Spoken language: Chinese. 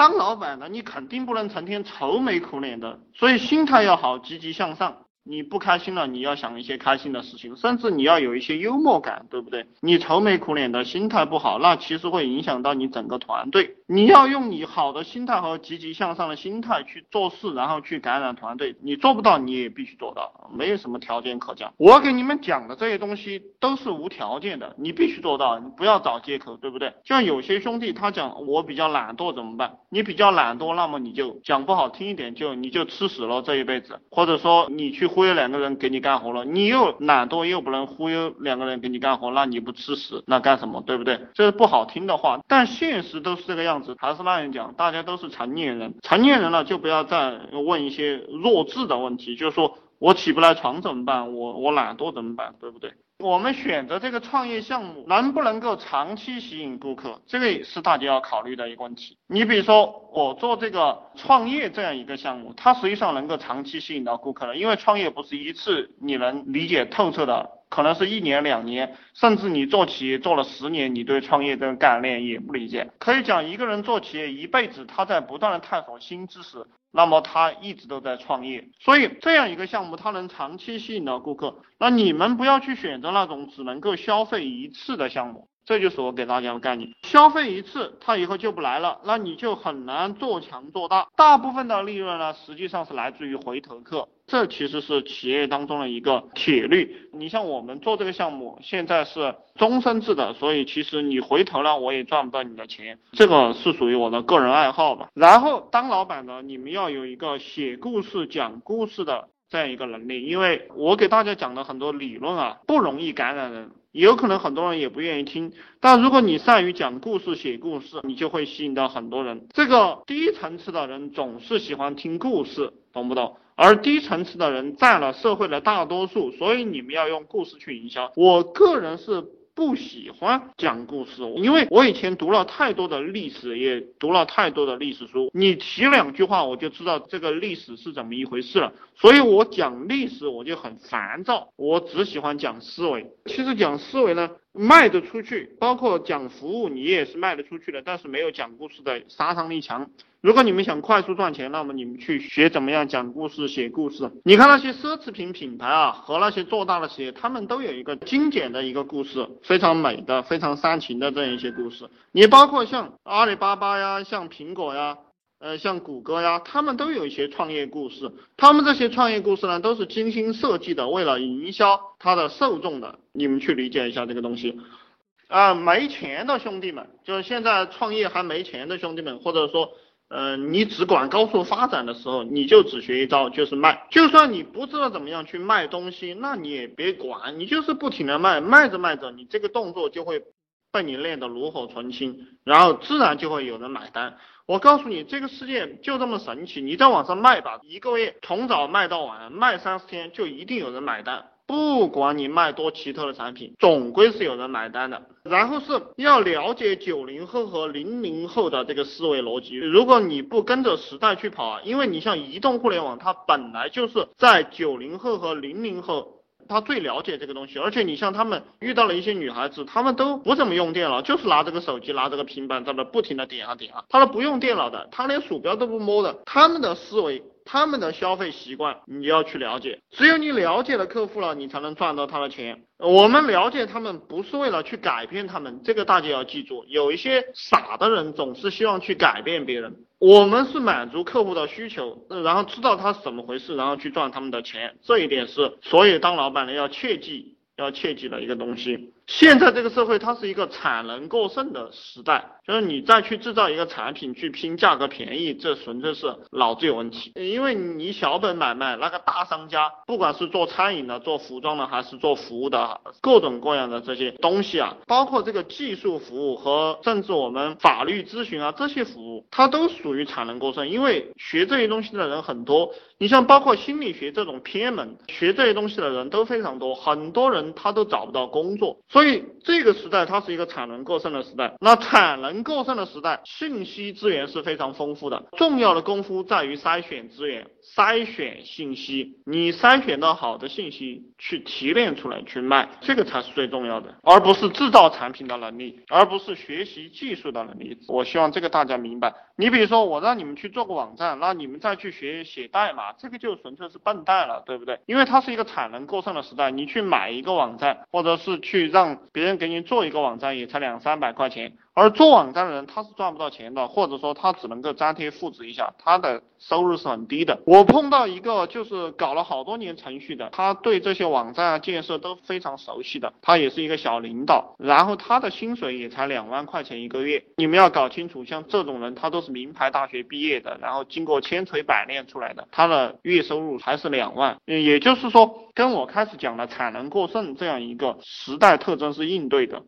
当老板的你肯定不能成天愁眉苦脸的，所以心态要好，积极向上。你不开心了，你要想一些开心的事情，甚至你要有一些幽默感，对不对？你愁眉苦脸的心态不好，那其实会影响到你整个团队。你要用你好的心态和积极向上的心态去做事，然后去感染团队。你做不到，你也必须做到，没有什么条件可讲。我给你们讲的这些东西都是无条件的，你必须做到，你不要找借口，对不对？像有些兄弟他讲我比较懒惰怎么办？你比较懒惰，那么你就讲不好听一点，就你就吃屎了这一辈子，或者说你去忽悠两个人给你干活了，你又懒惰又不能忽悠两个人给你干活，那你不吃屎那干什么？对不对？这是不好听的话，但现实都是这个样还是那样讲，大家都是成年人，成年人了就不要再问一些弱智的问题，就是说我起不来床怎么办？我我懒惰怎么办？对不对？我们选择这个创业项目能不能够长期吸引顾客，这个也是大家要考虑的一个问题。你比如说我做这个创业这样一个项目，它实际上能够长期吸引到顾客的，因为创业不是一次你能理解透彻的。可能是一年两年，甚至你做企业做了十年，你对创业这个概念也不理解。可以讲，一个人做企业一辈子，他在不断的探索新知识，那么他一直都在创业。所以这样一个项目，它能长期吸引到顾客。那你们不要去选择那种只能够消费一次的项目，这就是我给大家的概念。消费一次，他以后就不来了，那你就很难做强做大。大部分的利润呢，实际上是来自于回头客。这其实是企业当中的一个铁律。你像我们做这个项目，现在是终身制的，所以其实你回头了，我也赚不到你的钱。这个是属于我的个人爱好吧。然后当老板的，你们要有一个写故事、讲故事的这样一个能力，因为我给大家讲的很多理论啊，不容易感染人，有可能很多人也不愿意听。但如果你善于讲故事、写故事，你就会吸引到很多人。这个低层次的人总是喜欢听故事，懂不懂？而低层次的人占了社会的大多数，所以你们要用故事去营销。我个人是不喜欢讲故事，因为我以前读了太多的历史，也读了太多的历史书。你提两句话，我就知道这个历史是怎么一回事了。所以我讲历史我就很烦躁，我只喜欢讲思维。其实讲思维呢，卖得出去，包括讲服务，你也是卖得出去的，但是没有讲故事的杀伤力强。如果你们想快速赚钱，那么你们去学怎么样讲故事、写故事。你看那些奢侈品品牌啊，和那些做大的企业，他们都有一个精简的一个故事，非常美的、非常煽情的这样一些故事。你包括像阿里巴巴呀，像苹果呀，呃，像谷歌呀，他们都有一些创业故事。他们这些创业故事呢，都是精心设计的，为了营销它的受众的。你们去理解一下这个东西。啊，没钱的兄弟们，就是现在创业还没钱的兄弟们，或者说。嗯，你只管高速发展的时候，你就只学一招，就是卖。就算你不知道怎么样去卖东西，那你也别管，你就是不停的卖，卖着卖着，你这个动作就会被你练得炉火纯青，然后自然就会有人买单。我告诉你，这个世界就这么神奇，你在网上卖吧，一个月从早卖到晚，卖三十天就一定有人买单。不管你卖多奇特的产品，总归是有人买单的。然后是要了解九零后和零零后的这个思维逻辑。如果你不跟着时代去跑啊，因为你像移动互联网，它本来就是在九零后和零零后，他最了解这个东西。而且你像他们遇到了一些女孩子，他们都不怎么用电脑，就是拿这个手机，拿这个平板在那不停的点啊点啊，他说不用电脑的，他连鼠标都不摸的，他们的思维。他们的消费习惯你要去了解，只有你了解了客户了，你才能赚到他的钱。我们了解他们不是为了去改变他们，这个大家要记住。有一些傻的人总是希望去改变别人，我们是满足客户的需求，然后知道他是怎么回事，然后去赚他们的钱。这一点是所有当老板的要切记。要切记的一个东西，现在这个社会它是一个产能过剩的时代，就是你再去制造一个产品去拼价格便宜，这纯粹是脑子有问题。因为你小本买卖，那个大商家，不管是做餐饮的、做服装的，还是做服务的，各种各样的这些东西啊，包括这个技术服务和甚至我们法律咨询啊这些服务，它都属于产能过剩，因为学这些东西的人很多。你像包括心理学这种偏门，学这些东西的人都非常多，很多人他都找不到工作，所以这个时代它是一个产能过剩的时代。那产能过剩的时代，信息资源是非常丰富的，重要的功夫在于筛选资源、筛选信息。你筛选到好的信息，去提炼出来去卖，这个才是最重要的，而不是制造产品的能力，而不是学习技术的能力。我希望这个大家明白。你比如说，我让你们去做个网站，那你们再去学写代码，这个就纯粹是笨蛋了，对不对？因为它是一个产能过剩的时代，你去买一个网站，或者是去让别人给你做一个网站，也才两三百块钱。而做网站的人他是赚不到钱的，或者说他只能够粘贴复制一下，他的收入是很低的。我碰到一个就是搞了好多年程序的，他对这些网站啊建设都非常熟悉的，他也是一个小领导，然后他的薪水也才两万块钱一个月。你们要搞清楚，像这种人，他都是名牌大学毕业的，然后经过千锤百炼出来的，他的月收入还是两万。也就是说，跟我开始讲的产能过剩这样一个时代特征是应对的。